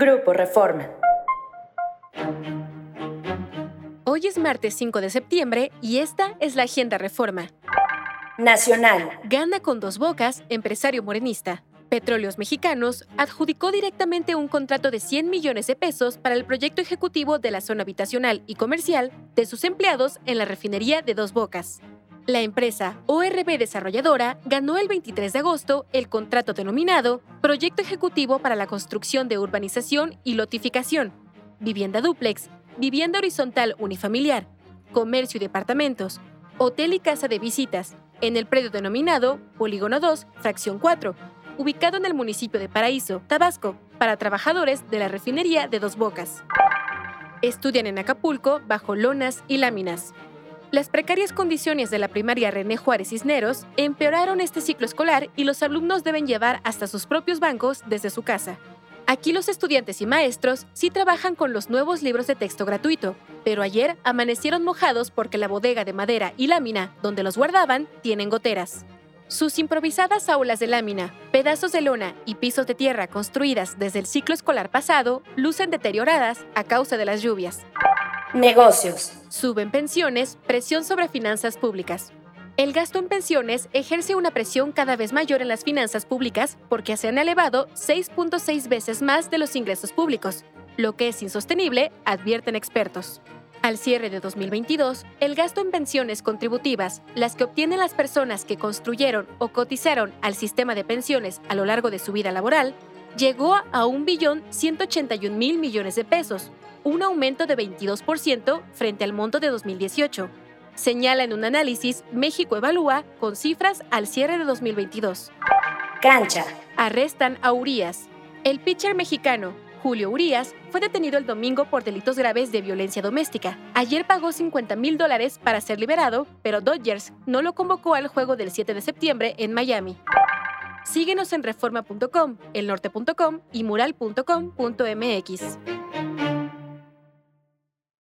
Grupo Reforma. Hoy es martes 5 de septiembre y esta es la Agenda Reforma. Nacional. Gana con dos bocas, empresario morenista. Petróleos Mexicanos adjudicó directamente un contrato de 100 millones de pesos para el proyecto ejecutivo de la zona habitacional y comercial de sus empleados en la refinería de Dos Bocas. La empresa ORB Desarrolladora ganó el 23 de agosto el contrato denominado Proyecto Ejecutivo para la Construcción de Urbanización y Lotificación, Vivienda Duplex, Vivienda Horizontal Unifamiliar, Comercio y Departamentos, Hotel y Casa de Visitas, en el predio denominado Polígono 2, Fracción 4, ubicado en el municipio de Paraíso, Tabasco, para trabajadores de la refinería de Dos Bocas. Estudian en Acapulco bajo lonas y láminas. Las precarias condiciones de la primaria René Juárez Cisneros empeoraron este ciclo escolar y los alumnos deben llevar hasta sus propios bancos desde su casa. Aquí los estudiantes y maestros sí trabajan con los nuevos libros de texto gratuito, pero ayer amanecieron mojados porque la bodega de madera y lámina donde los guardaban tienen goteras. Sus improvisadas aulas de lámina, pedazos de lona y pisos de tierra construidas desde el ciclo escolar pasado lucen deterioradas a causa de las lluvias. Negocios. Suben pensiones, presión sobre finanzas públicas. El gasto en pensiones ejerce una presión cada vez mayor en las finanzas públicas porque se han elevado 6.6 veces más de los ingresos públicos, lo que es insostenible, advierten expertos. Al cierre de 2022, el gasto en pensiones contributivas, las que obtienen las personas que construyeron o cotizaron al sistema de pensiones a lo largo de su vida laboral, llegó a 1.181.000 millones de pesos, un aumento de 22% frente al monto de 2018. Señala en un análisis México Evalúa con cifras al cierre de 2022. Cancha. Arrestan a Urias. El pitcher mexicano, Julio Urias, fue detenido el domingo por delitos graves de violencia doméstica. Ayer pagó 50 mil dólares para ser liberado, pero Dodgers no lo convocó al juego del 7 de septiembre en Miami. Síguenos en reforma.com, elnorte.com y mural.com.mx.